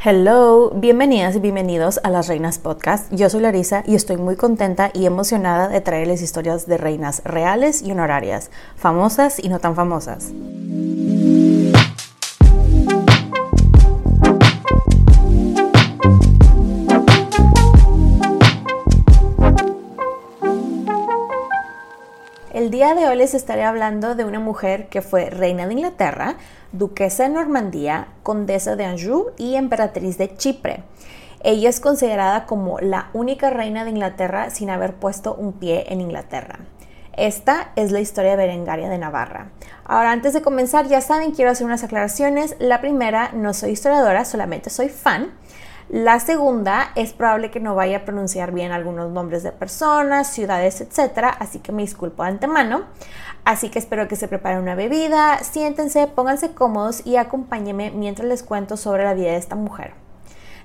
Hello, bienvenidas y bienvenidos a Las Reinas Podcast. Yo soy Larisa y estoy muy contenta y emocionada de traerles historias de reinas reales y honorarias, famosas y no tan famosas. El día de hoy les estaré hablando de una mujer que fue reina de Inglaterra, duquesa de Normandía, condesa de Anjou y emperatriz de Chipre. Ella es considerada como la única reina de Inglaterra sin haber puesto un pie en Inglaterra. Esta es la historia de Berengaria de Navarra. Ahora, antes de comenzar, ya saben, quiero hacer unas aclaraciones. La primera, no soy historiadora, solamente soy fan. La segunda, es probable que no vaya a pronunciar bien algunos nombres de personas, ciudades, etcétera, así que me disculpo de antemano. Así que espero que se preparen una bebida, siéntense, pónganse cómodos y acompáñenme mientras les cuento sobre la vida de esta mujer.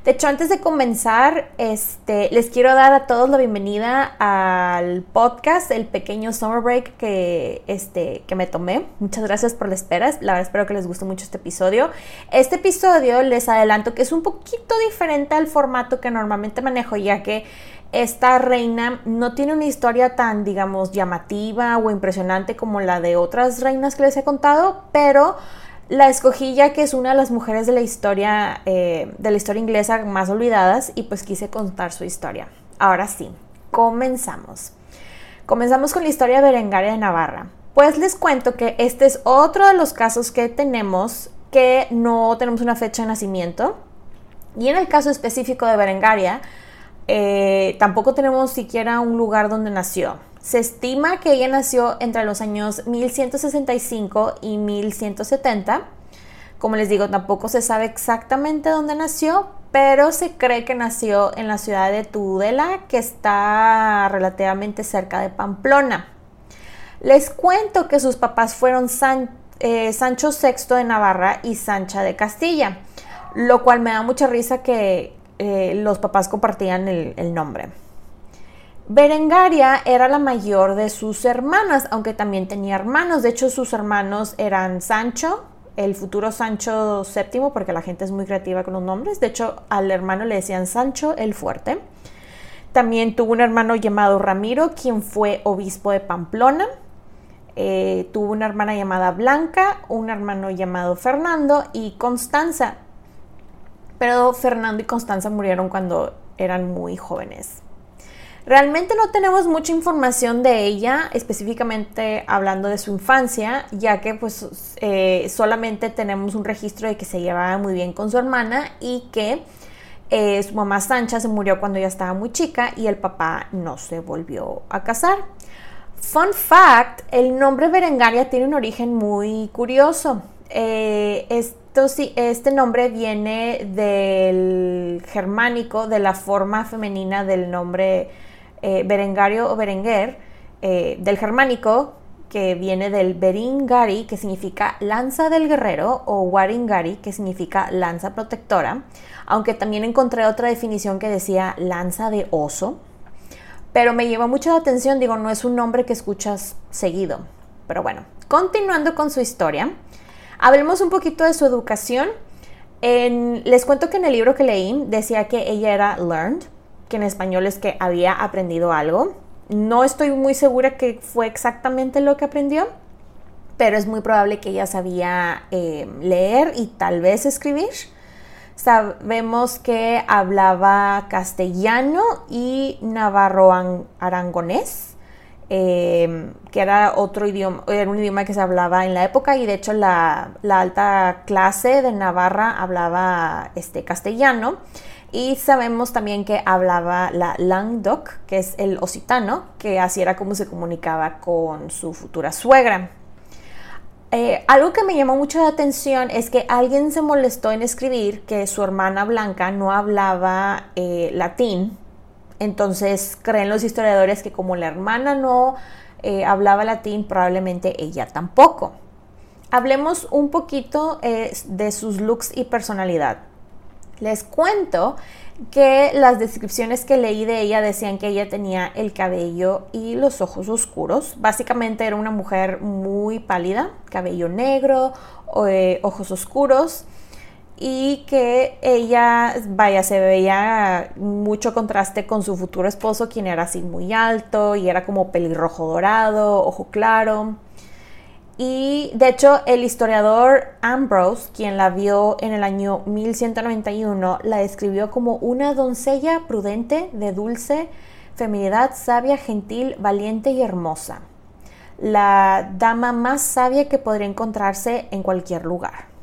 De hecho, antes de comenzar, este, les quiero dar a todos la bienvenida al podcast, el pequeño summer break que, este, que me tomé. Muchas gracias por la espera. La verdad espero que les guste mucho este episodio. Este episodio les adelanto que es un poquito diferente al formato que normalmente manejo, ya que esta reina no tiene una historia tan, digamos, llamativa o impresionante como la de otras reinas que les he contado, pero la escogí ya que es una de las mujeres de la historia, eh, de la historia inglesa más olvidadas y pues quise contar su historia. Ahora sí, comenzamos. Comenzamos con la historia de Berengaria de Navarra. Pues les cuento que este es otro de los casos que tenemos que no tenemos una fecha de nacimiento. Y en el caso específico de Berengaria, eh, tampoco tenemos siquiera un lugar donde nació. Se estima que ella nació entre los años 1165 y 1170. Como les digo, tampoco se sabe exactamente dónde nació, pero se cree que nació en la ciudad de Tudela, que está relativamente cerca de Pamplona. Les cuento que sus papás fueron eh, Sancho VI de Navarra y Sancha de Castilla, lo cual me da mucha risa que, eh, los papás compartían el, nombre. Berengaria era la mayor de sus hermanas, aunque también tenía hermanos. De hecho, sus hermanos eran Sancho, el futuro Sancho VII, porque la gente es muy creativa con los nombres. De hecho, al hermano le decían Sancho el Fuerte. También tuvo un hermano llamado Ramiro, quien fue obispo de Pamplona. Eh, tuvo una hermana llamada Blanca, un hermano llamado Fernando y Constanza, pero Fernando y Constanza murieron cuando eran muy jóvenes. Realmente no tenemos mucha información de ella, específicamente hablando de su infancia, ya que pues eh, solamente tenemos un registro de que se llevaba muy bien con su hermana y que eh, su mamá Sancha se murió cuando ella estaba muy chica y el papá no se volvió a casar. Fun fact, el nombre Berengaria tiene un origen muy curioso. Eh, este nombre viene del germánico, de la forma femenina del nombre eh, Berengario o Berenguer, eh, del germánico, que viene del Beringari, que significa lanza del guerrero, o Waringari, que significa lanza protectora, aunque también encontré otra definición que decía lanza de oso. Pero me lleva mucho la atención, digo, no es un nombre que escuchas seguido. Pero bueno, continuando con su historia, hablemos un poquito de su educación. les cuento que en el libro que leí decía que ella era learned, que en español es que había aprendido algo. No estoy muy segura que fue exactamente lo que aprendió, pero es muy probable que ella sabía eh, leer y tal vez escribir. Sabemos que hablaba castellano y navarro arangonés, eh, que era otro idioma, era un idioma que se hablaba en la época y de hecho la, la alta clase de Navarra hablaba este, castellano. Y sabemos también que hablaba la Languedoc, que es el occitano, que así era como se comunicaba con su futura suegra. Eh, algo que me llamó mucho la atención es que alguien se molestó en escribir que su hermana Blanca no hablaba eh, latín. Entonces creen los historiadores que como la hermana no eh, hablaba latín, probablemente ella tampoco. Hablemos un poquito de sus looks y personalidad. Les cuento que las descripciones que leí de ella decían que ella tenía el cabello y los ojos oscuros. Básicamente era una mujer muy pálida, cabello negro, eh, ojos oscuros y que ella, vaya, se veía mucho contraste con su futuro esposo, quien era así muy alto y era como pelirrojo dorado, ojo claro. Y de hecho el historiador Ambrose, quien la vio en el año 1191, la describió como una doncella prudente, de dulce feminidad, sabia, gentil, valiente y hermosa. La dama más sabia que podría encontrarse en cualquier lugar.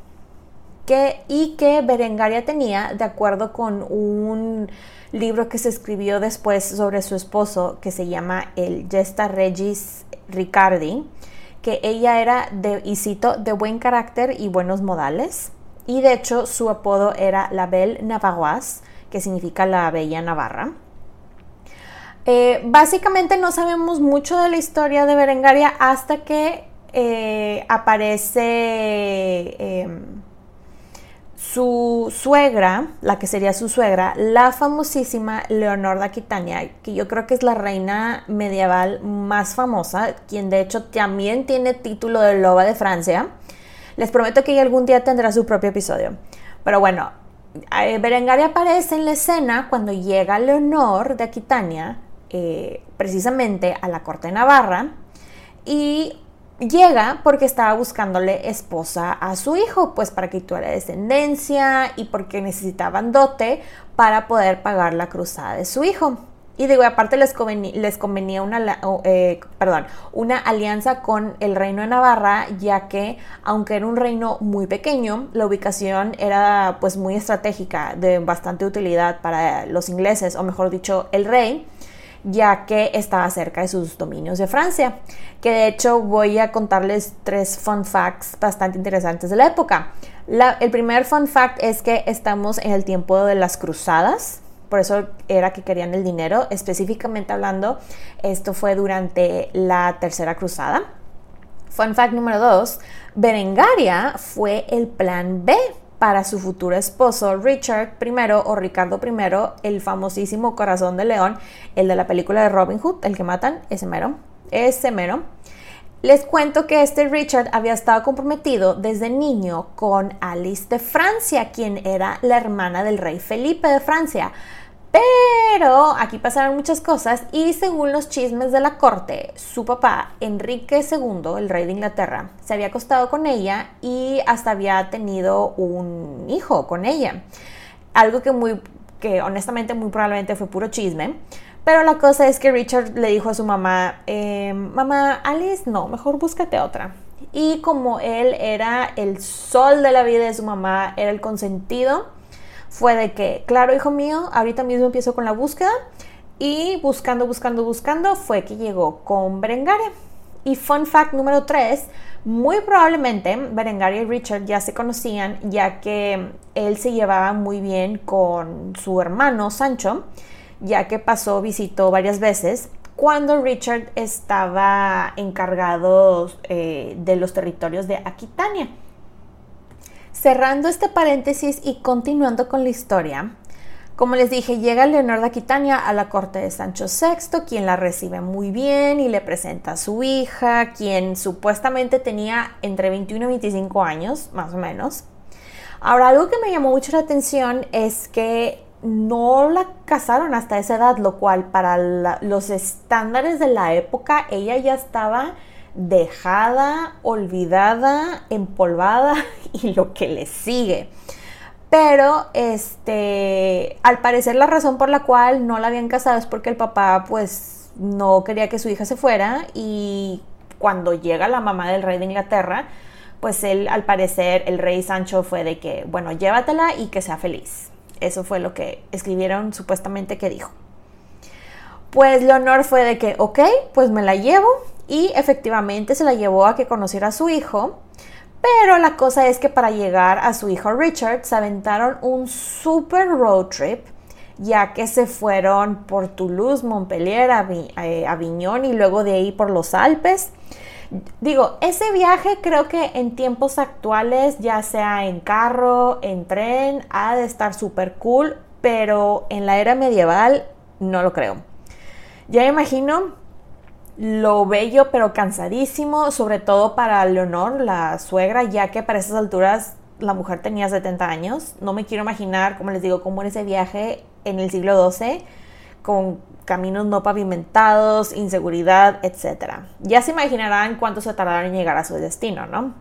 Y que Berengaria tenía, de acuerdo con un libro que se escribió después sobre su esposo, que se llama el Gesta Regis Ricardi, que ella era de, y de buen carácter y buenos modales. Y de hecho su apodo era la Belle Navarroise, que significa la Bella Navarra. Eh, básicamente no sabemos mucho de la historia de Berengaria hasta que eh, aparece em, su suegra, la que sería su suegra, la famosísima Leonor de Aquitania, que yo creo que es la reina medieval más famosa, quien de hecho también tiene título de loba de Francia. Les prometo que algún día tendrá su propio episodio. Pero bueno, eh, Berengaria aparece en la escena cuando llega Leonor de Aquitania, eh, precisamente a la corte de Navarra, y llega porque estaba buscándole esposa a su hijo, pues para que tuviera descendencia y porque necesitaban dote para poder pagar la cruzada de su hijo. Y digo, aparte les convenía, una, eh, perdón, una alianza con el reino de Navarra, ya que aunque era un reino muy pequeño, la ubicación era pues muy estratégica, de bastante utilidad para los ingleses, o mejor dicho, el rey ya que estaba cerca de sus dominios de Francia. Que de hecho voy a contarles tres fun facts bastante interesantes de la época. el primer fun fact es que estamos en el tiempo de las cruzadas, por eso era que querían el dinero. Específicamente hablando, esto fue durante la tercera cruzada. Fun fact número dos, Berengaria fue el plan B para su futuro esposo Richard I o Ricardo I, el famosísimo Corazón de León, el de la película de Robin Hood, el que matan, ese mero, ese mero. Les cuento que este Richard había estado comprometido desde niño con Alice de Francia, quien era la hermana del rey Felipe de Francia. Pero aquí pasaron muchas cosas y según los chismes de la corte, su papá, Enrique II, el rey de Inglaterra, se había acostado con ella y hasta había tenido un hijo con ella. Algo que muy que honestamente muy probablemente fue puro chisme. Pero la cosa es que Richard le dijo a su mamá, em, mamá, Alice, no, mejor búscate otra. Y como él era el sol de la vida de su mamá, era el consentido, fue de que, claro, hijo mío, ahorita mismo empiezo con la búsqueda y buscando, buscando, buscando fue que llegó con Berengaria. Y fun fact número 3, muy probablemente Berengaria y Richard ya se conocían ya que él se llevaba muy bien con su hermano Sancho, ya que pasó, visitó varias veces cuando Richard estaba encargado eh, de los territorios de Aquitania. Cerrando este paréntesis y continuando con la historia, como les dije, llega Leonor de Aquitania a la corte de Sancho VI, quien la recibe muy bien y le presenta a su hija, quien supuestamente tenía entre 21 y 25 años, más o menos. Ahora, algo que me llamó mucho la atención es que no la casaron hasta esa edad, lo cual para los estándares de la época ella ya estaba dejada, olvidada, empolvada y lo que le sigue. Pero este, al parecer la razón por la cual no la habían casado es porque el papá pues no quería que su hija se fuera y cuando llega la mamá del rey de Inglaterra, pues él al parecer el rey Sancho fue de que, bueno, llévatela y que sea feliz. Eso fue lo que escribieron supuestamente que dijo. Pues Leonor fue de que, ok, pues me la llevo y efectivamente se la llevó a que conociera a su hijo. Pero la cosa es que para llegar a su hijo Richard se aventaron un super road trip, ya que se fueron por Toulouse, Montpellier, eh, Aviñón y luego de ahí por los Alpes. Digo, ese viaje creo que en tiempos actuales, ya sea en carro, en tren, ha de estar súper cool, pero en la era medieval no lo creo. Ya me imagino lo bello pero cansadísimo, sobre todo para Leonor, la suegra, ya que para esas alturas la mujer tenía 70 años. No me quiero imaginar, como les digo, cómo era ese viaje en el siglo XII con caminos no pavimentados, inseguridad, etc. Ya se imaginarán cuánto se tardaron en llegar a su destino, ¿no?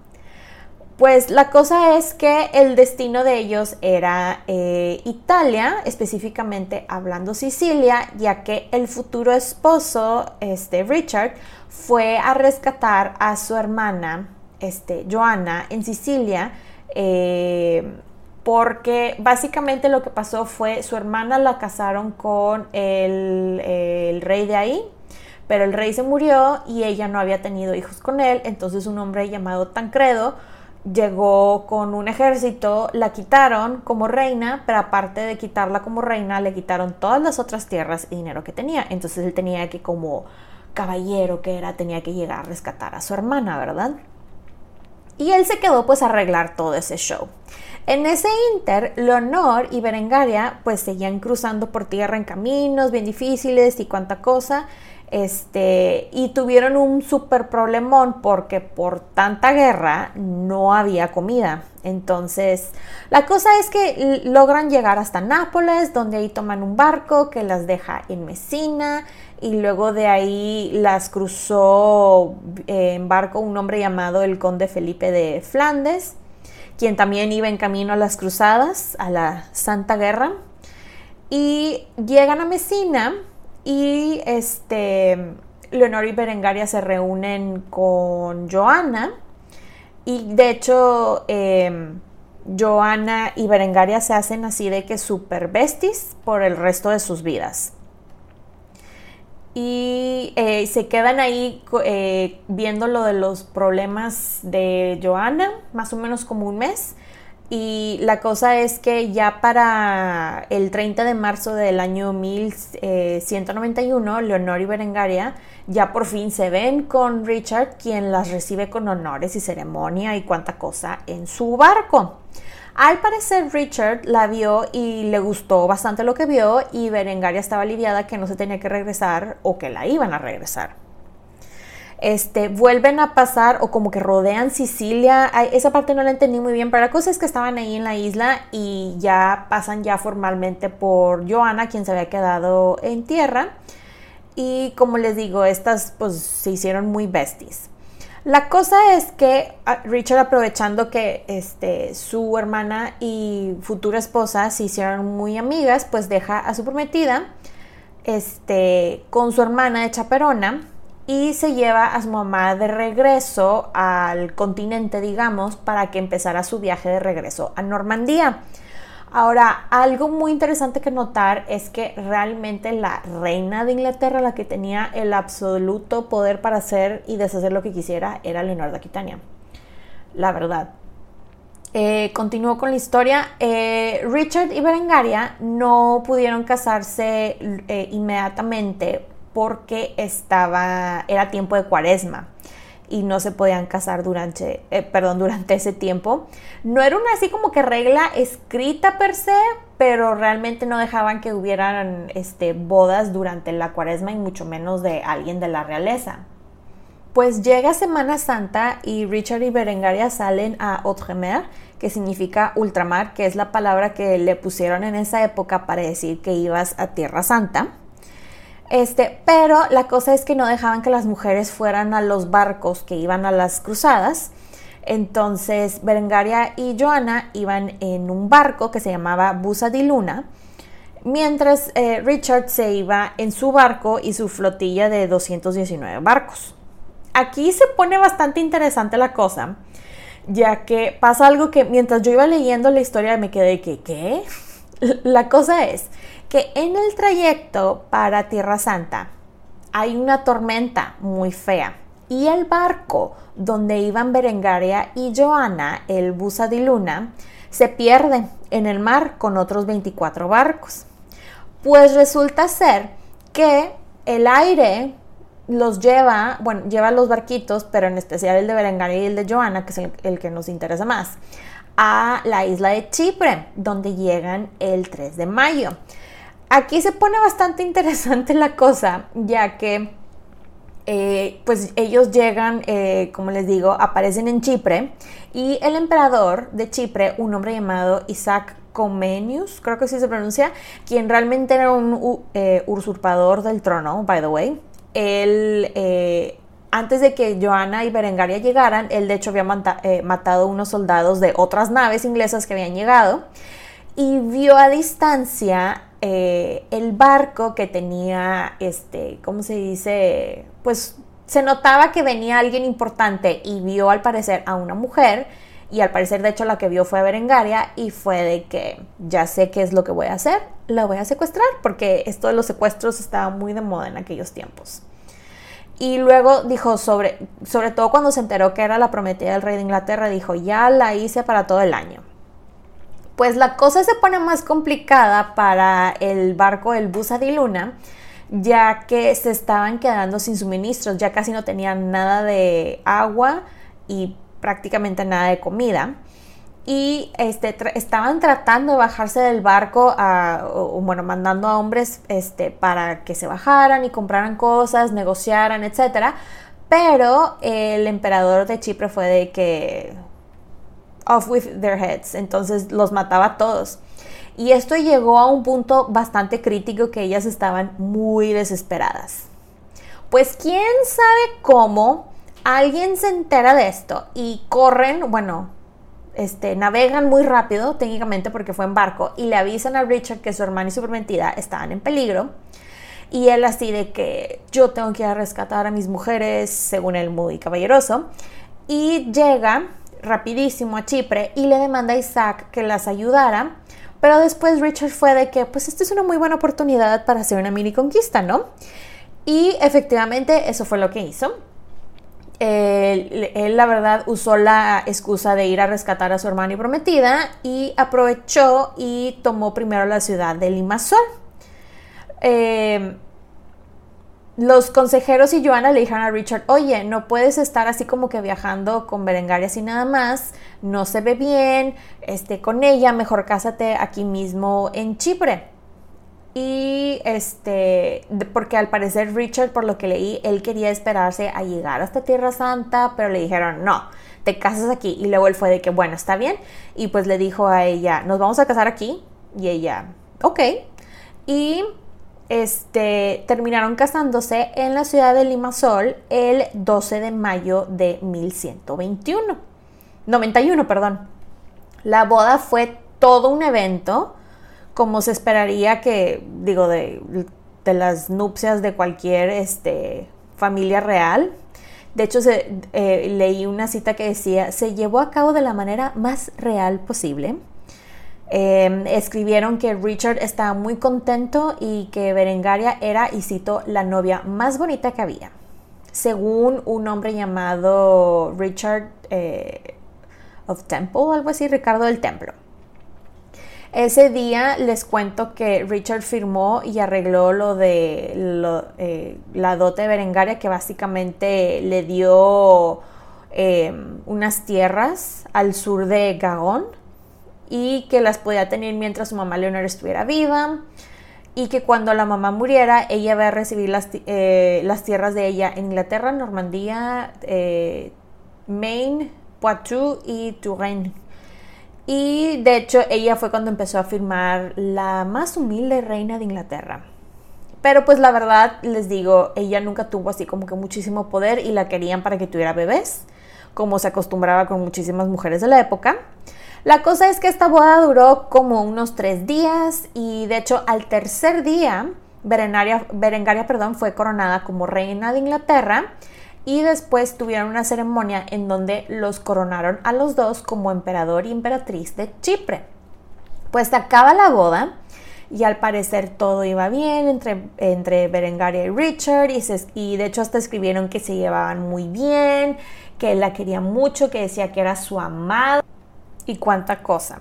Pues la cosa es que el destino de ellos era eh, Italia, específicamente hablando Sicilia, ya que el futuro esposo, este Richard, fue a rescatar a su hermana, este, Joanna, en Sicilia, eh, porque básicamente lo que pasó fue su hermana la casaron con el, rey de ahí, pero el rey se murió y ella no había tenido hijos con él, entonces un hombre llamado Tancredo llegó con un ejército, la quitaron como reina, pero aparte de quitarla como reina, le quitaron todas las otras tierras y dinero que tenía, entonces él tenía que como caballero que era, tenía que llegar a rescatar a su hermana, ¿verdad? Y él se quedó pues a arreglar todo ese show. En ese inter, Leonor y Berengaria pues seguían cruzando por tierra en caminos bien difíciles y cuánta cosa. Este, y tuvieron un súper problemón porque por tanta guerra no había comida. Entonces, la cosa es que logran llegar hasta Nápoles, donde ahí toman un barco que las deja en Mesina y luego de ahí las cruzó eh, en barco un hombre llamado el conde Felipe de Flandes quien también iba en camino a las cruzadas, a la Santa Guerra. Y llegan a Mesina y este, Leonor y Berengaria se reúnen con Joana. Y de hecho, em, Joana y Berengaria se hacen así de que super besties por el resto de sus vidas y eh, se quedan ahí eh, viendo lo de los problemas de Joana, más o menos como un mes. Y la cosa es que ya para el 30 de marzo del año 1191, eh, Leonor y Berengaria ya por fin se ven con Richard, quien las recibe con honores y ceremonia y cuanta cosa en su barco. Al parecer Richard la vio y le gustó bastante lo que vio y Berengaria estaba aliviada que no se tenía que regresar o que la iban a regresar. Este, vuelven a pasar o como que rodean Sicilia. esa parte no la entendí muy bien, pero la cosa es que estaban ahí en la isla y ya pasan ya formalmente por Joana, quien se había quedado en tierra. Y como les digo, estas pues se hicieron muy besties. La cosa es que ah, Richard aprovechando que este, su hermana y futura esposa se hicieron muy amigas, pues deja a su prometida este, con su hermana de chaperona y se lleva a su mamá de regreso al continente, digamos, para que empezara su viaje de regreso a Normandía. Ahora, algo muy interesante que notar es que realmente la reina de Inglaterra, la que tenía el absoluto poder para hacer y deshacer lo que quisiera, era Leonor de Aquitania. La verdad. Eh, continuó con la historia. Eh, Richard y Berengaria no pudieron casarse eh, inmediatamente porque estaba, era tiempo de cuaresma y no se podían casar durante, eh, perdón, durante ese tiempo. No era una así como que regla escrita per se, pero realmente no dejaban que hubieran este, bodas durante la cuaresma y mucho menos de alguien de la realeza. Pues llega Semana Santa y Richard y Berengaria salen a Outremer, que significa ultramar, que es la palabra que le pusieron en esa época para decir que ibas a Tierra Santa. Este, pero la cosa es que no dejaban que las mujeres fueran a los barcos que iban a las cruzadas. Entonces Berengaria y Joana iban en un barco que se llamaba Busa di Luna, mientras eh, Richard se iba en su barco y su flotilla de 219 barcos aquí se pone bastante interesante la cosa, ya que pasa algo que mientras yo iba leyendo la historia me quedé que, ¿qué? La cosa es que en el trayecto para Tierra Santa hay una tormenta muy fea y el barco donde iban Berengaria y Joana, el Busa di Luna, se pierde en el mar con otros 24 barcos. Pues resulta ser que el aire los lleva, bueno, lleva los barquitos, pero en especial el de Berengaria y el de Joana, que es el, que nos interesa más, a la isla de Chipre, donde llegan el 3 de mayo. Aquí se pone bastante interesante la cosa, ya que eh, pues ellos llegan, eh, como les digo, aparecen en Chipre y el emperador de Chipre, un hombre llamado Isaac Comenius, creo que así se pronuncia, quien realmente era un eh, usurpador del trono, by the way, él, antes de que Joana y Berengaria llegaran, él de hecho había eh, matado unos soldados de otras naves inglesas que habían llegado y vio a distancia eh, el barco que tenía, este, ¿cómo se dice? Pues se notaba que venía alguien importante y vio al parecer a una mujer y al parecer de hecho la que vio fue a Berengaria y fue de que ya sé qué es lo que voy a hacer, la voy a secuestrar porque esto de los secuestros estaba muy de moda en aquellos tiempos. Y luego dijo, sobre, sobre todo cuando se enteró que era la prometida del rey de Inglaterra, dijo, ya la hice para todo el año. Pues la cosa se pone más complicada para el barco el Busa di Luna, ya que se estaban quedando sin suministros, ya casi no tenían nada de agua y prácticamente nada de comida. Y este, estaban tratando de bajarse del barco, bueno, mandando a hombres este, para que se bajaran y compraran cosas, negociaran, etc. Pero el emperador de Chipre fue de que off with their heads, entonces los mataba a todos. Y esto llegó a un punto bastante crítico que ellas estaban muy desesperadas. Pues quién sabe cómo alguien se entera de esto y corren, bueno, este, navegan muy rápido, técnicamente porque fue en barco, y le avisan a Richard que su hermana y su prometida estaban en peligro. Y él así de que yo tengo que ir a rescatar a mis mujeres, según él muy caballeroso. Y llega rapidísimo a Chipre y le demanda a Isaac que las ayudara. Pero después Richard fue de que, pues esta es una muy buena oportunidad para hacer una mini conquista, ¿no? Y efectivamente eso fue lo que hizo él, la verdad usó la excusa de ir a rescatar a su hermana y prometida y aprovechó y tomó primero la ciudad de Limassol. Eh, los consejeros y Joana le dijeron a Richard, oye, no puedes estar así como que viajando con Berengaria así nada más, no se ve bien, este, con ella, mejor cásate aquí mismo en Chipre. Y este, porque al parecer Richard, por lo que leí, él quería esperarse a llegar hasta Tierra Santa, pero le dijeron, no, te casas aquí. Y luego él fue de que, bueno, está bien. Y pues le dijo a ella, nos vamos a casar aquí. Y ella, ok. Y este, terminaron casándose en la ciudad de Limasol el 12 de mayo de 1121. 91, perdón. La boda fue todo un evento como se esperaría que, digo, de, las nupcias de cualquier este, familia real. De hecho, eh, leí una cita que decía, se llevó a cabo de la manera más real posible. Em, escribieron que Richard estaba muy contento y que Berengaria era, y cito, la novia más bonita que había. Según un hombre llamado Richard eh, of Temple, algo así, Ricardo del Templo. Ese día les cuento que Richard firmó y arregló lo de eh, la dote de Berengaria que básicamente le dio em, unas tierras al sur de Gagón y que las podía tener mientras su mamá Leonor estuviera viva y que cuando la mamá muriera ella iba a recibir las, eh, las tierras de ella en Inglaterra, Normandía, eh, Maine, Poitou y Touraine. Y de hecho ella fue cuando empezó a firmar la más humilde reina de Inglaterra. Pero pues la verdad les digo, ella nunca tuvo así como que muchísimo poder y la querían para que tuviera bebés, como se acostumbraba con muchísimas mujeres de la época. La cosa es que esta boda duró como unos tres días y de hecho al tercer día Berengaria, Berengaria perdón, fue coronada como reina de Inglaterra y después tuvieron una ceremonia en donde los coronaron a los dos como emperador y emperatriz de Chipre. Pues se acaba la boda y al parecer todo iba bien entre, entre Berengaria y Richard y, y de hecho hasta escribieron que se llevaban muy bien, que él la quería mucho, que decía que era su amada y cuánta cosa.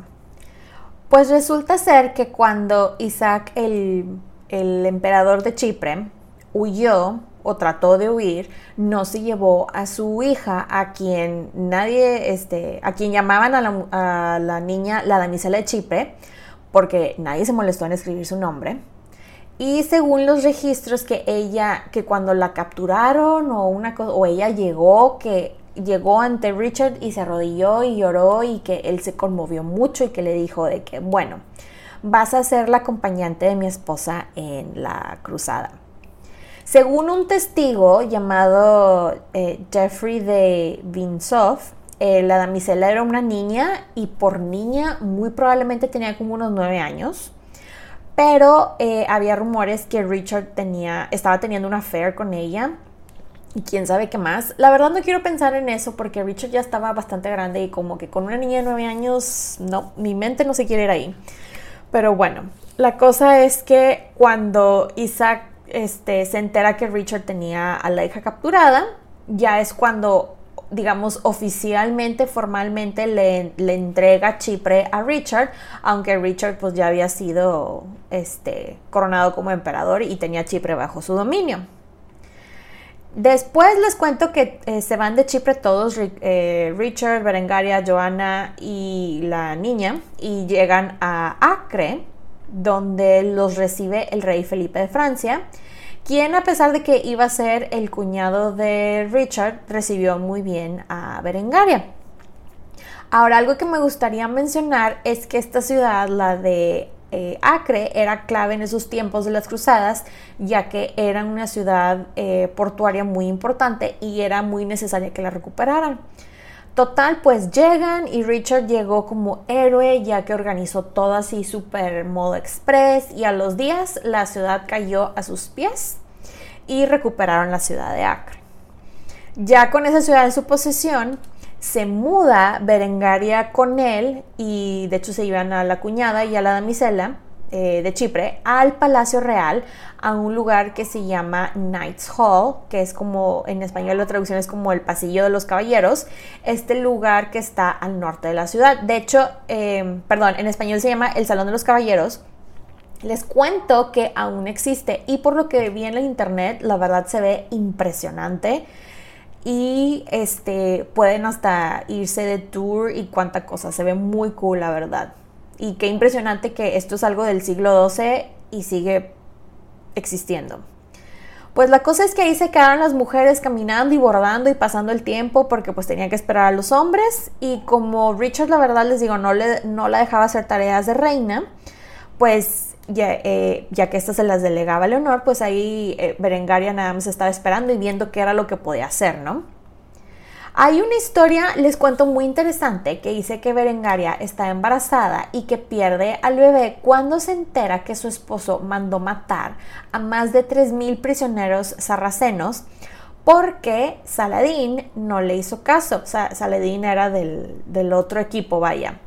Pues resulta ser que cuando Isaac, el, el emperador de Chipre, huyó o trató de huir, no se llevó a su hija, a quien nadie, este, a quien llamaban a la, a la niña la damisela de Chipre, porque nadie se molestó en escribir su nombre. Y según los registros que ella, que cuando la capturaron o una o ella llegó, que llegó ante Richard y se arrodilló y lloró y que él se conmovió mucho y que le dijo de que, bueno, vas a ser la acompañante de mi esposa en la cruzada. Según un testigo llamado eh, Jeffrey de Vinsoff, eh, la damisela era una niña y por niña muy probablemente tenía como unos nueve años. Pero eh, había rumores que Richard tenía, estaba teniendo una affair con ella y quién sabe qué más. La verdad no quiero pensar en eso porque Richard ya estaba bastante grande y como que con una niña de 9 años, no, mi mente no se quiere ir ahí. Pero bueno, la cosa es que cuando Isaac este, se entera que Richard tenía a la hija capturada, ya es cuando, digamos, oficialmente, formalmente le, le entrega Chipre a Richard, aunque Richard pues ya había sido este, coronado como emperador y tenía Chipre bajo su dominio. Después les cuento que eh, se van de Chipre todos, eh, Richard, Berengaria, Joana y la niña, y llegan a Acre, donde los recibe el rey Felipe de Francia, quien a pesar de que iba a ser el cuñado de Richard, recibió muy bien a Berengaria. Ahora, algo que me gustaría mencionar es que esta ciudad, la de eh, Acre era clave en esos tiempos de las cruzadas, ya que era una ciudad eh, portuaria muy importante y era muy necesaria que la recuperaran. Total, pues llegan y Richard llegó como héroe ya que organizó todo así super modo express y a los días la ciudad cayó a sus pies y recuperaron la ciudad de Acre. Ya con esa ciudad en su posesión, se muda Berengaria con él y de hecho se iban a la cuñada y a la damisela eh, de Chipre al Palacio Real a un lugar que se llama Knights Hall, que es como en español la traducción es como el pasillo de los caballeros, este lugar que está al norte de la ciudad. De hecho, eh, perdón, en español se llama el Salón de los Caballeros. Les cuento que aún existe y por lo que vi en el internet, la verdad se ve impresionante y este pueden hasta irse de tour y cuánta cosa, se ve muy cool la verdad. Y qué impresionante que esto es algo del siglo XII y sigue existiendo. Pues la cosa es que ahí se quedaron las mujeres caminando y bordando y pasando el tiempo porque pues tenían que esperar a los hombres y como Richard la verdad les digo no, le, no la dejaba hacer tareas de reina, pues eh, ya, que estas se las delegaba Leonor, pues ahí eh, Berengaria nada más estaba esperando y viendo qué era lo que podía hacer, ¿no? Hay una historia, les cuento, muy interesante que dice que Berengaria está embarazada y que pierde al bebé cuando se entera que su esposo mandó matar a más de 3.000 prisioneros sarracenos porque Saladín no le hizo caso. Saladín era del, del otro equipo, vaya.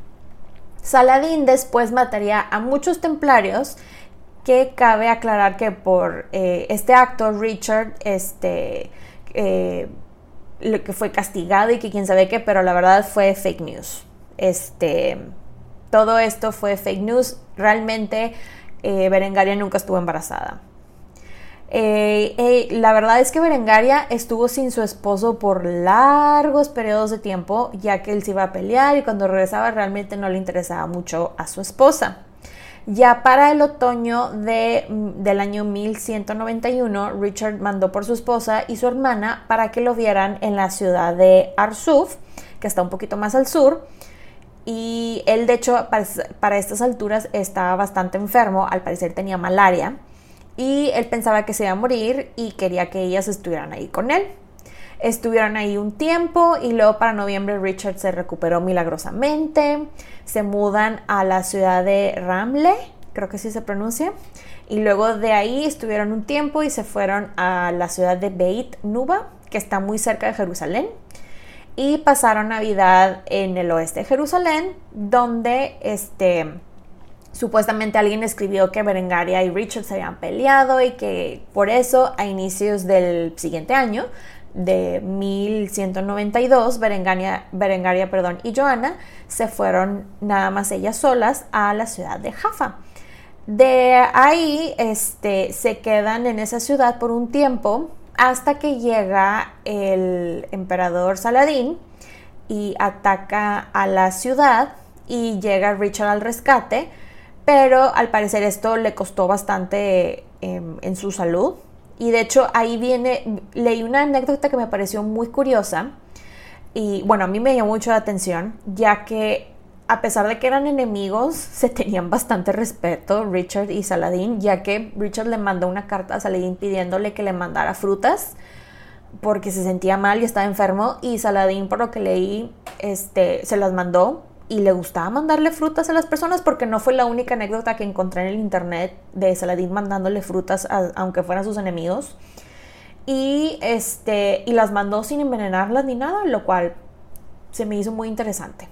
Saladín después mataría a muchos templarios que cabe aclarar que por eh, este acto Richard este, eh, lo que fue castigado y que quién sabe qué, pero la verdad fue fake news. Este, todo esto fue fake news. Realmente eh, Berengaria nunca estuvo embarazada. Eh, la verdad es que Berengaria estuvo sin su esposo por largos periodos de tiempo, ya que él se iba a pelear y cuando regresaba realmente no le interesaba mucho a su esposa. Ya para el otoño de, mm, del año 1191, Richard mandó por su esposa y su hermana para que lo vieran en la ciudad de Arsuf, que está un poquito más al sur. Y él, de hecho, para estas alturas estaba bastante enfermo, al parecer tenía malaria y él pensaba que se iba a morir y quería que ellas estuvieran ahí con él. Estuvieron ahí un tiempo y luego para noviembre Richard se recuperó milagrosamente. Se mudan a la ciudad de Ramle, creo que así se pronuncia. Y luego de ahí estuvieron un tiempo y se fueron a la ciudad de Beit Nuba, que está muy cerca de Jerusalén. Y pasaron Navidad en el oeste de Jerusalén, donde este Supuestamente alguien escribió que Berengaria y Richard se habían peleado y que por eso a inicios del siguiente año, de 1192, Berengaria, Berengaria perdón, y Joana se fueron nada más ellas solas a la ciudad de Jaffa. De ahí este, se quedan en esa ciudad por un tiempo hasta que llega el emperador Saladín y ataca a la ciudad y llega Richard al rescate pero al parecer esto le costó bastante em, en su salud. Y de hecho ahí viene, leí una anécdota que me pareció muy curiosa y bueno, a mí me llamó mucho la atención, ya que a pesar de que eran enemigos, se tenían bastante respeto Richard y Saladín, ya que Richard le mandó una carta a Saladín pidiéndole que le mandara frutas porque se sentía mal y estaba enfermo y Saladín por lo que leí este se las mandó y le gustaba mandarle frutas a las personas porque no fue la única anécdota que encontré en el internet de Saladín mandándole frutas aunque fueran sus enemigos. Y, este, y las mandó sin envenenarlas ni nada, lo cual se me hizo muy interesante.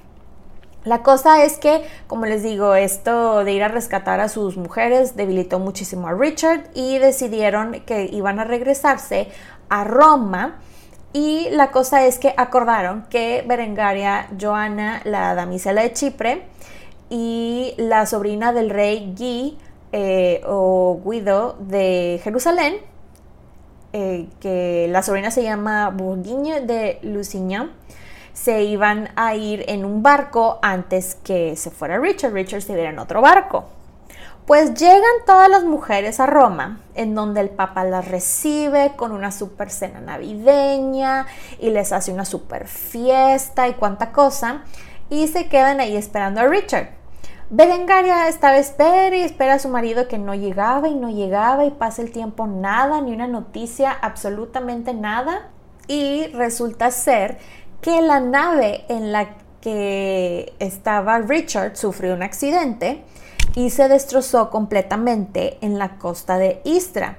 La cosa es que, como les digo, esto de ir a rescatar a sus mujeres debilitó muchísimo a Richard y decidieron que iban a regresarse a Roma y la cosa es que acordaron que Berengaria, Joana, la damisela de Chipre, y la sobrina del rey Guy eh, o Guido de Jerusalén, eh, que la sobrina se llama Bourguigne de Lusignan, se iban a ir en un barco antes que se fuera Richard. Richard se iba en otro barco. Pues llegan todas las mujeres a Roma, en donde el Papa las recibe con una super cena navideña y les hace una super fiesta y cuánta cosa, y se quedan ahí esperando a Richard. Berengaria esta vez espera y espera a su marido que no llegaba y no llegaba y pasa el tiempo nada, ni una noticia, absolutamente nada. Y resulta ser que la nave en la que estaba Richard sufrió un accidente y se destrozó completamente en la costa de Istra.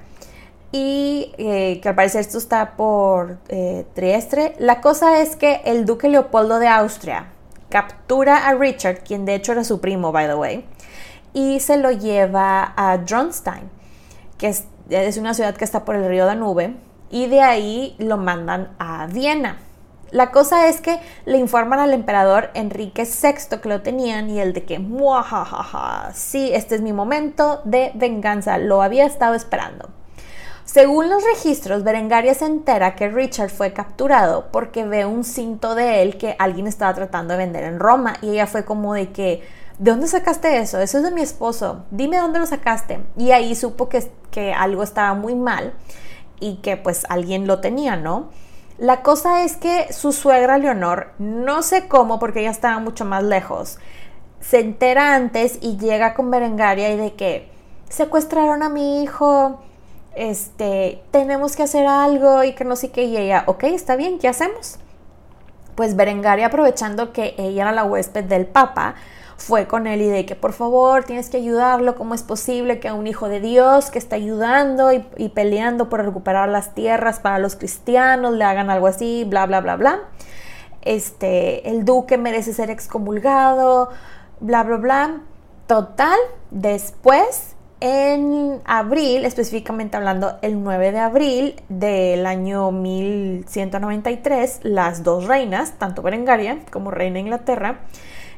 Y eh, que al parecer esto está por eh, Trieste. La cosa es que el duque Leopoldo de Austria captura a Richard, quien de hecho era su primo, by the way, y se lo lleva a Dronstein, que es, es una ciudad que está por el río Danube, y de ahí lo mandan a Viena. La cosa es que le informan al emperador Enrique VI que lo tenían y el de que, muajajaja, sí, este es mi momento de venganza, lo había estado esperando. Según los registros, Berengaria se entera que Richard fue capturado porque ve un cinto de él que alguien estaba tratando de vender en Roma y ella fue como de que, ¿de dónde sacaste eso? Eso es de mi esposo, dime dónde lo sacaste. Y ahí supo que, que algo estaba muy mal y que pues alguien lo tenía, ¿no? La cosa es que su suegra Leonor, no sé cómo, porque ella estaba mucho más lejos, se entera antes y llega con Berengaria y de que secuestraron a mi hijo, este, tenemos que hacer algo y que no sé qué, y ella, ok, está bien, ¿qué hacemos? Pues Berengaria aprovechando que ella era la huésped del Papa, fue con él y de que por favor tienes que ayudarlo, ¿cómo es posible que a un hijo de Dios que está ayudando y, peleando por recuperar las tierras para los cristianos le hagan algo así, bla, bla, bla, bla? Este, el duque merece ser excomulgado, bla, bla, bla. Total, después, en abril, específicamente hablando el 9 de abril del año 1193, las dos reinas, tanto Berengaria como reina de Inglaterra,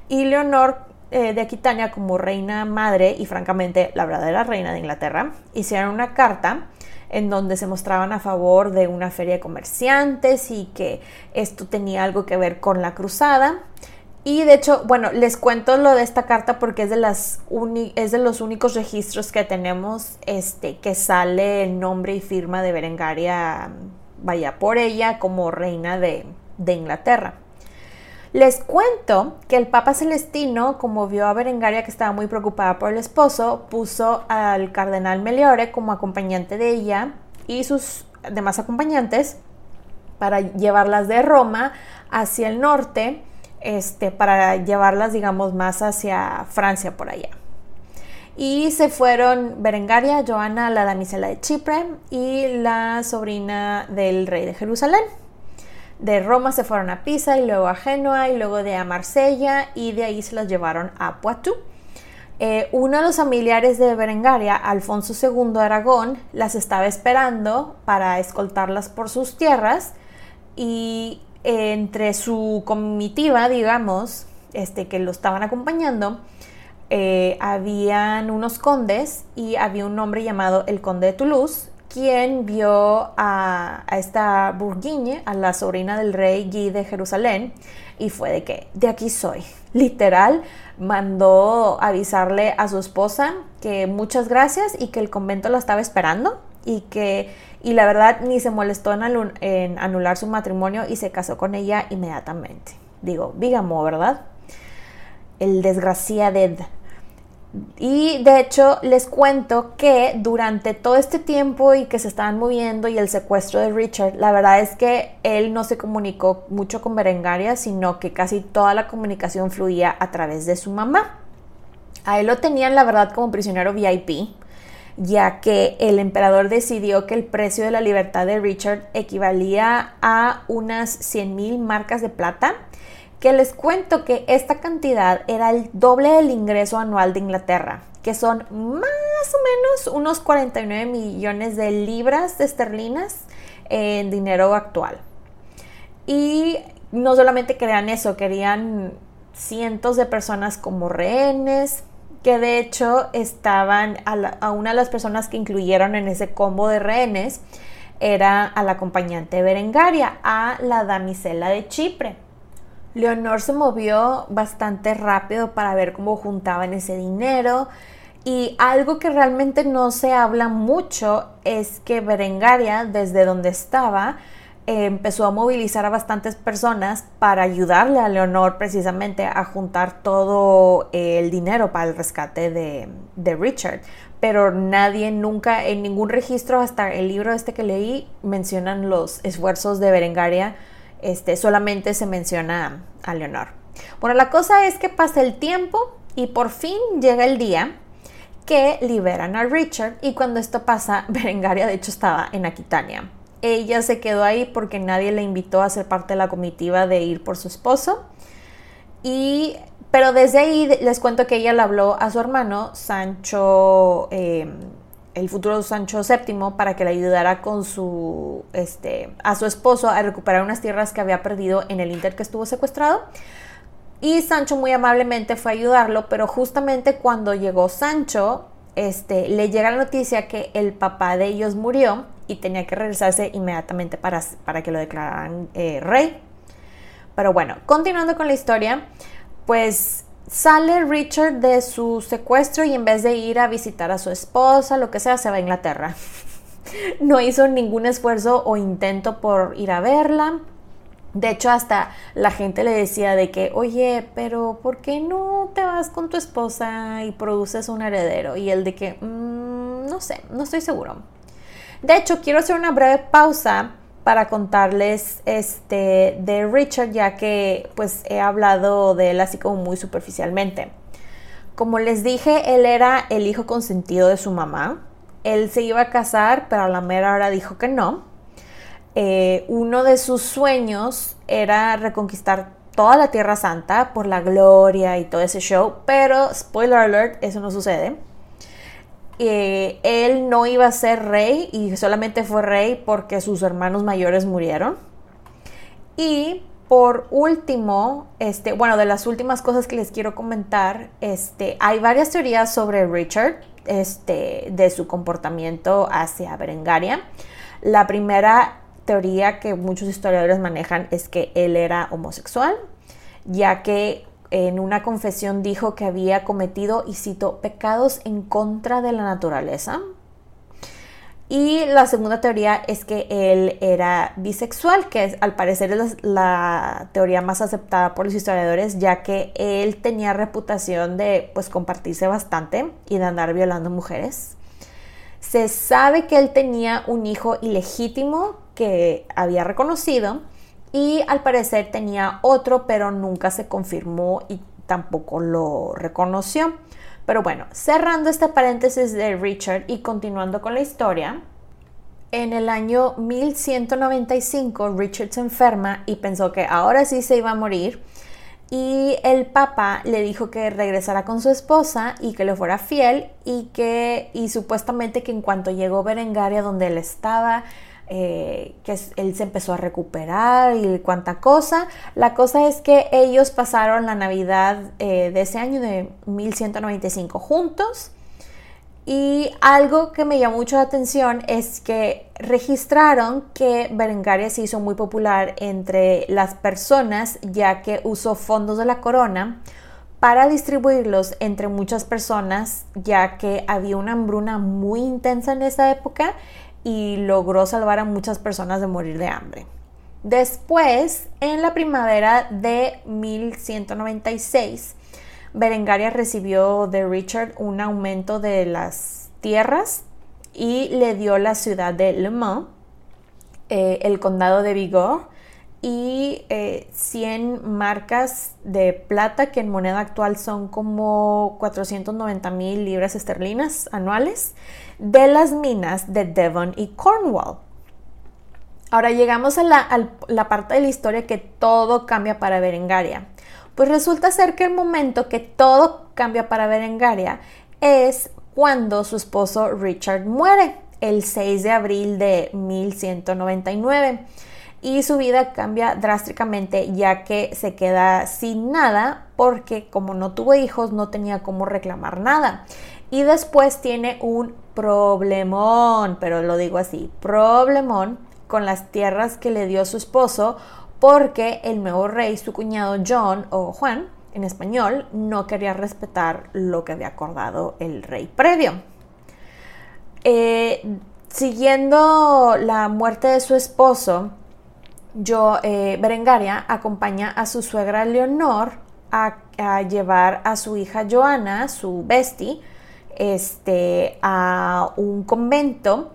y Leonor eh, de Aquitania como reina madre y francamente la verdadera reina de Inglaterra, hicieron una carta en donde se mostraban a favor de una feria de comerciantes y que esto tenía algo que ver con la cruzada. Y de hecho, bueno, les cuento lo de esta carta porque es de, las es de los únicos registros que tenemos este, que sale el nombre y firma de Berengaria, vaya por ella, como reina de, de Inglaterra. Les cuento que el Papa Celestino, como vio a Berengaria que estaba muy preocupada por el esposo, puso al cardenal Meliore como acompañante de ella y sus demás acompañantes para llevarlas de Roma hacia el norte este, para llevarlas, digamos, más hacia Francia por allá. Y se fueron Berengaria, Joana, la damisela de Chipre y la sobrina del rey de Jerusalén. De Roma se fueron a Pisa y luego a Génova y luego de a Marsella y de ahí se las llevaron a Poitou. Eh, uno de los familiares de Berengaria, Alfonso II de Aragón, las estaba esperando para escoltarlas por sus tierras y entre su comitiva, digamos, este, que lo estaban acompañando, eh, habían unos condes y había un hombre llamado el conde de Toulouse, quien vio a, esta Bourguigne, a la sobrina del rey Guy de Jerusalén, y fue de que, de aquí soy. Literal, mandó avisarle a su esposa que muchas gracias y que el convento la estaba esperando y que y la verdad ni se molestó en, anular su matrimonio y se casó con ella inmediatamente. Digo, bígamo, ¿verdad? El desgraciado. Y de hecho les cuento que durante todo este tiempo y que se estaban moviendo y el secuestro de Richard, la verdad es que él no se comunicó mucho con Berengaria, sino que casi toda la comunicación fluía a través de su mamá. A él lo tenían la verdad como prisionero VIP ya que el emperador decidió que el precio de la libertad de Richard equivalía a unas 100 mil marcas de plata, que les cuento que esta cantidad era el doble del ingreso anual de Inglaterra, que son más o menos unos 49 millones de libras de esterlinas en dinero actual. Y no solamente querían eso, querían cientos de personas como rehenes, que de hecho estaban a, una de las personas que incluyeron en ese combo de rehenes era al acompañante Berengaria, a la damisela de Chipre. Leonor se movió bastante rápido para ver cómo juntaban ese dinero y algo que realmente no se habla mucho es que Berengaria, desde donde estaba, empezó a movilizar a bastantes personas para ayudarle a Leonor precisamente a juntar todo el dinero para el rescate de, Richard. Pero nadie nunca, en ningún registro, hasta el libro este que leí, mencionan los esfuerzos de Berengaria. Este, solamente se menciona a Leonor. Bueno, la cosa es que pasa el tiempo y por fin llega el día que liberan a Richard y cuando esto pasa, Berengaria de hecho estaba en Aquitania. Ella se quedó ahí porque nadie le invitó a ser parte de la comitiva de ir por su esposo. Y, pero desde ahí les cuento que ella le habló a su hermano, Sancho, em, el futuro Sancho VII, para que le ayudara con su, este, a su esposo a recuperar unas tierras que había perdido en el Inter que estuvo secuestrado. Y Sancho muy amablemente fue a ayudarlo, pero justamente cuando llegó Sancho, este, le llega la noticia que el papá de ellos murió y tenía que regresarse inmediatamente para, para que lo declararan eh, rey. Pero bueno, continuando con la historia, pues sale Richard de su secuestro y en vez de ir a visitar a su esposa, lo que sea, se va a Inglaterra. no hizo ningún esfuerzo o intento por ir a verla. De hecho, hasta la gente le decía de que, oye, pero ¿por qué no te vas con tu esposa y produces un heredero? Y él de que, mm, no sé, no estoy seguro. De hecho, quiero hacer una breve pausa para contarles este, de Richard, ya que pues he hablado de él así como muy superficialmente. Como les dije, él era el hijo consentido de su mamá. Él se iba a casar, pero a la mera hora dijo que no. Eh, uno de sus sueños era reconquistar toda la Tierra Santa por la gloria y todo ese show, pero spoiler alert, eso no sucede. Él no iba a ser rey y solamente fue rey porque sus hermanos mayores murieron. Y por último, este, bueno, de las últimas cosas que les quiero comentar, este, hay varias teorías sobre Richard, este, de su comportamiento hacia Berengaria. La primera teoría que muchos historiadores manejan es que él era homosexual, ya que en una confesión dijo que había cometido, y cito, pecados en contra de la naturaleza. Y la segunda teoría es que él era bisexual, que es, al parecer es la, teoría más aceptada por los historiadores, ya que él tenía reputación de pues compartirse bastante y de andar violando mujeres. Se sabe que él tenía un hijo ilegítimo que había reconocido y al parecer tenía otro, pero nunca se confirmó y tampoco lo reconoció. Pero bueno, cerrando este paréntesis de Richard y continuando con la historia, en el año 1195 Richard se enferma y pensó que ahora sí se iba a morir y el papa le dijo que regresara con su esposa y que le fuera fiel y que y supuestamente que en cuanto llegó Berengaria donde él estaba eh, que él se empezó a recuperar y cuánta cosa. La cosa es que ellos pasaron la Navidad eh, de ese año de 1195 juntos. Y algo que me llamó mucho la atención es que registraron que Berengaria se hizo muy popular entre las personas ya que usó fondos de la corona para distribuirlos entre muchas personas ya que había una hambruna muy intensa en esa época y logró salvar a muchas personas de morir de hambre. Después, en la primavera de 1196, Berengaria recibió de Richard un aumento de las tierras y le dio la ciudad de Le Mans, eh, el condado de Bigorre y 100 eh, marcas de plata que en moneda actual son como 490 mil libras esterlinas anuales de las minas de Devon y Cornwall. Ahora llegamos a la, a la parte de la historia que todo cambia para Berengaria. Pues resulta ser que el momento que todo cambia para Berengaria es cuando su esposo Richard muere, el 6 de abril de 1199. Y su vida cambia drásticamente ya que se queda sin nada porque como no tuvo hijos no tenía cómo reclamar nada. Y después tiene un problemón, pero lo digo así, problemón con las tierras que le dio su esposo porque el nuevo rey, su cuñado John o Juan en español, no quería respetar lo que había acordado el rey previo. Eh, siguiendo la muerte de su esposo, yo, eh, Berengaria acompaña a su suegra Leonor a, llevar a su hija Joana, su bestie, este, a un convento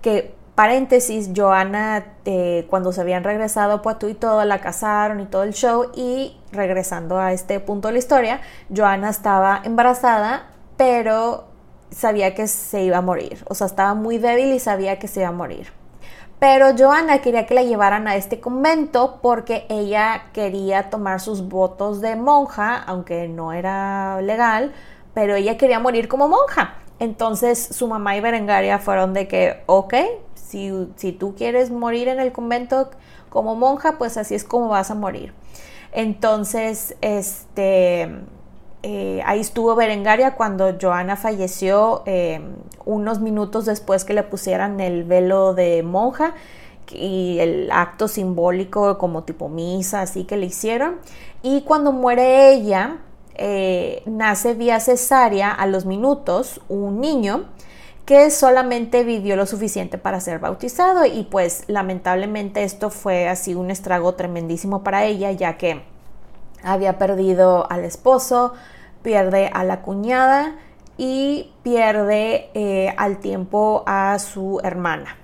que Paréntesis, Joana, eh, cuando se habían regresado a Poitou y todo, la casaron y todo el show. Y regresando a este punto de la historia, Joana estaba embarazada, pero sabía que se iba a morir. O sea, estaba muy débil y sabía que se iba a morir. Pero Joana quería que la llevaran a este convento porque ella quería tomar sus votos de monja, aunque no era legal, pero ella quería morir como monja. Entonces su mamá y Berengaria fueron de que, ok, si, tú quieres morir en el convento como monja, pues así es como vas a morir. Entonces, este, eh, ahí estuvo Berengaria cuando Joana falleció eh, unos minutos después que le pusieran el velo de monja y el acto simbólico como tipo misa, así que le hicieron. Y cuando muere ella, eh, nace vía cesárea a los minutos un niño que solamente vivió lo suficiente para ser bautizado y pues lamentablemente esto fue así un estrago tremendísimo para ella ya que había perdido al esposo, pierde a la cuñada y pierde eh, al tiempo a su hermana.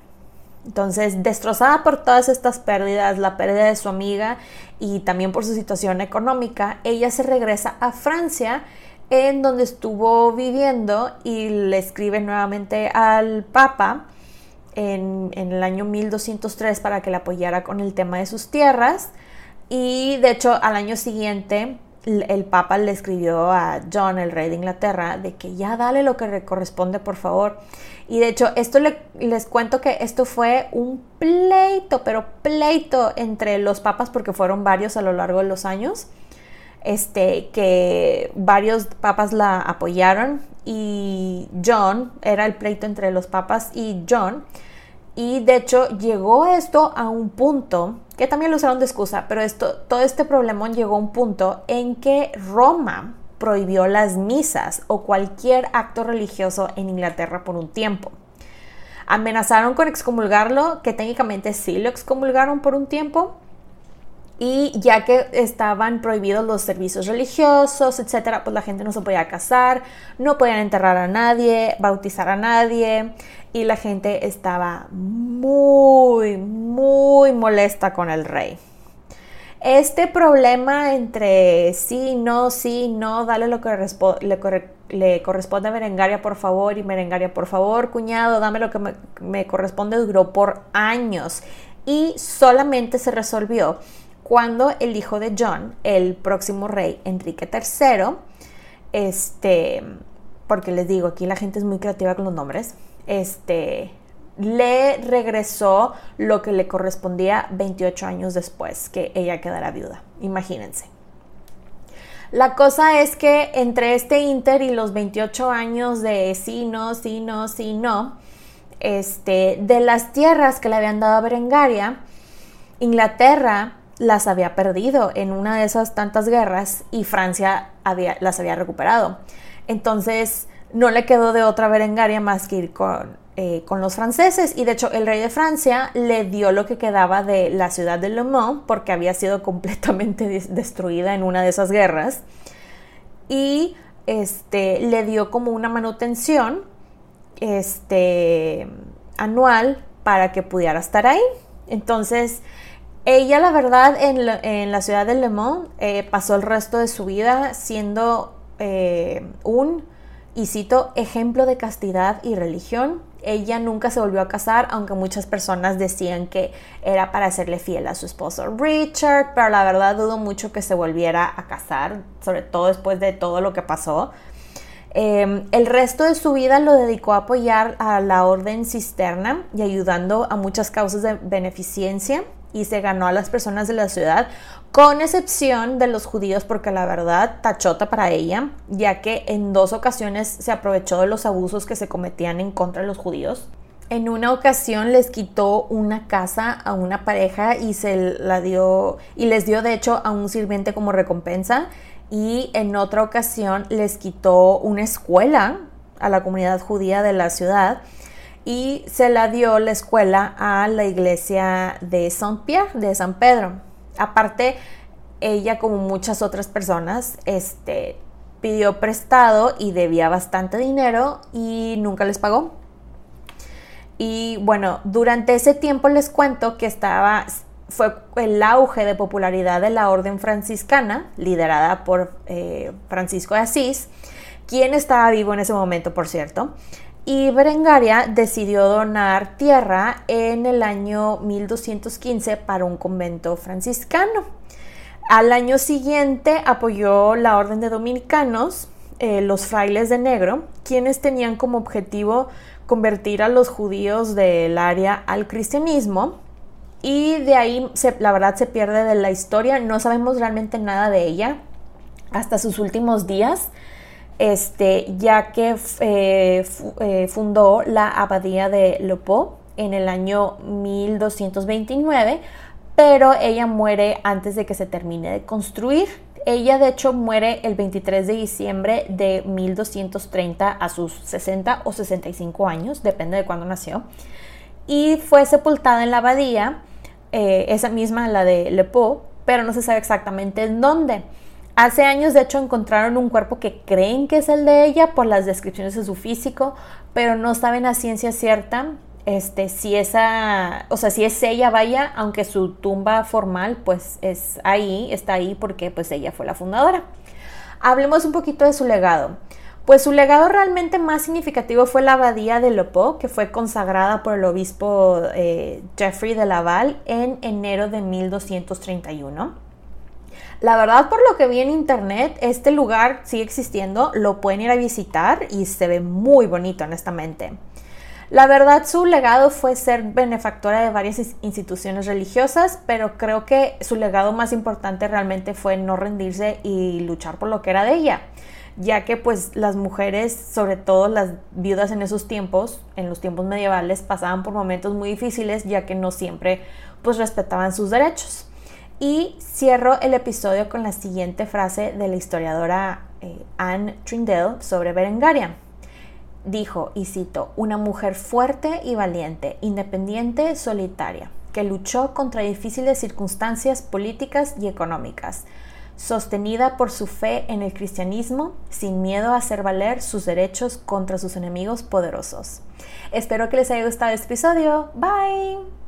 Entonces, destrozada por todas estas pérdidas, la pérdida de su amiga y también por su situación económica, ella se regresa a Francia en donde estuvo viviendo y le escribe nuevamente al Papa en, el año 1203 para que le apoyara con el tema de sus tierras y de hecho al año siguiente el Papa le escribió a John, el rey de Inglaterra, de que ya dale lo que le corresponde, por favor. Y de hecho, esto les cuento que esto fue un pleito, pero pleito entre los papas, porque fueron varios a lo largo de los años, este, que varios papas la apoyaron y John, era el pleito entre los papas y John. Y de hecho llegó esto a un punto, que también lo usaron de excusa, pero esto, todo este problemón llegó a un punto en que Roma prohibió las misas o cualquier acto religioso en Inglaterra por un tiempo. Amenazaron con excomulgarlo, que técnicamente sí lo excomulgaron por un tiempo, y ya que estaban prohibidos los servicios religiosos, etcétera, pues la gente no se podía casar, no podían enterrar a nadie, bautizar a nadie, y la gente estaba muy, muy molesta con el rey. Este problema entre sí, no, sí, no, dale lo que le, corresponde a Merengaria, por favor, y Merengaria, por favor, cuñado, dame lo que me, me corresponde, duró por años y solamente se resolvió cuando el hijo de John, el próximo rey Enrique III, este, porque les digo, aquí la gente es muy creativa con los nombres, este, le regresó lo que le correspondía 28 años después que ella quedara viuda. Imagínense. La cosa es que entre este Inter y los 28 años de sí, no, sí, no, sí, no, este, de las tierras que le habían dado a Berengaria, Inglaterra las había perdido en una de esas tantas guerras y Francia había, las había recuperado. Entonces no le quedó de otra Berengaria más que ir con, eh, con los franceses y de hecho el rey de Francia le dio lo que quedaba de la ciudad de Le Mans porque había sido completamente destruida en una de esas guerras y este, le dio como una manutención este, anual para que pudiera estar ahí. Entonces, ella, la verdad, en, la ciudad de Le Mans eh, pasó el resto de su vida siendo eh, un, y ejemplo de castidad y religión. Ella nunca se volvió a casar, aunque muchas personas decían que era para serle fiel a su esposo Richard, pero la verdad dudo mucho que se volviera a casar, sobre todo después de todo lo que pasó. Em, el resto de su vida lo dedicó a apoyar a la orden cisterna y ayudando a muchas causas de beneficencia y se ganó a las personas de la ciudad, con excepción de los judíos, porque la verdad tachota para ella, ya que en dos ocasiones se aprovechó de los abusos que se cometían en contra de los judíos. En una ocasión les quitó una casa a una pareja y se la dio y les dio de hecho a un sirviente como recompensa y en otra ocasión les quitó una escuela a la comunidad judía de la ciudad y se la dio la escuela a la iglesia de Saint-Pierre, de San Pedro. Aparte, ella como muchas otras personas, este, pidió prestado y debía bastante dinero y nunca les pagó. Y bueno, durante ese tiempo les cuento que estaba, fue el auge de popularidad de la orden franciscana, liderada por eh, Francisco de Asís, quien estaba vivo en ese momento, por cierto y Berengaria decidió donar tierra en el año 1215 para un convento franciscano. Al año siguiente apoyó la Orden de Dominicanos, eh, los frailes de negro, quienes tenían como objetivo convertir a los judíos del área al cristianismo. Y de ahí, la verdad, se pierde de la historia. No sabemos realmente nada de ella hasta sus últimos días este, ya que eh, eh, fundó la abadía de Lopo en el año 1229, pero ella muere antes de que se termine de construir. Ella de hecho muere el 23 de diciembre de 1230 a sus 60 o 65 años, depende de cuándo nació, y fue sepultada en la abadía, eh, esa misma, la de Lepo, pero no se sabe exactamente en dónde. Hace años, de hecho, encontraron un cuerpo que creen que es el de ella por las descripciones de su físico, pero no saben a ciencia cierta este, si esa, o sea, si es ella, vaya, aunque su tumba formal, pues es ahí, está ahí porque pues ella fue la fundadora. Hablemos un poquito de su legado. Pues su legado realmente más significativo fue la abadía de Lopo, que fue consagrada por el obispo eh, Jeffrey de Laval en enero de 1231. La verdad, por lo que vi en internet, este lugar sigue existiendo, lo pueden ir a visitar y se ve muy bonito, honestamente. La verdad, su legado fue ser benefactora de varias instituciones religiosas, pero creo que su legado más importante realmente fue no rendirse y luchar por lo que era de ella, ya que pues las mujeres, sobre todo las viudas en esos tiempos, en los tiempos medievales, pasaban por momentos muy difíciles, ya que no siempre pues respetaban sus derechos. Y cierro el episodio con la siguiente frase de la historiadora eh, Anne Trindle sobre Berengaria dijo, y cito, una mujer fuerte y valiente, independiente, solitaria, que luchó contra difíciles circunstancias políticas y económicas, sostenida por su fe en el cristianismo, sin miedo a hacer valer sus derechos contra sus enemigos poderosos. Espero que les haya gustado este episodio. Bye.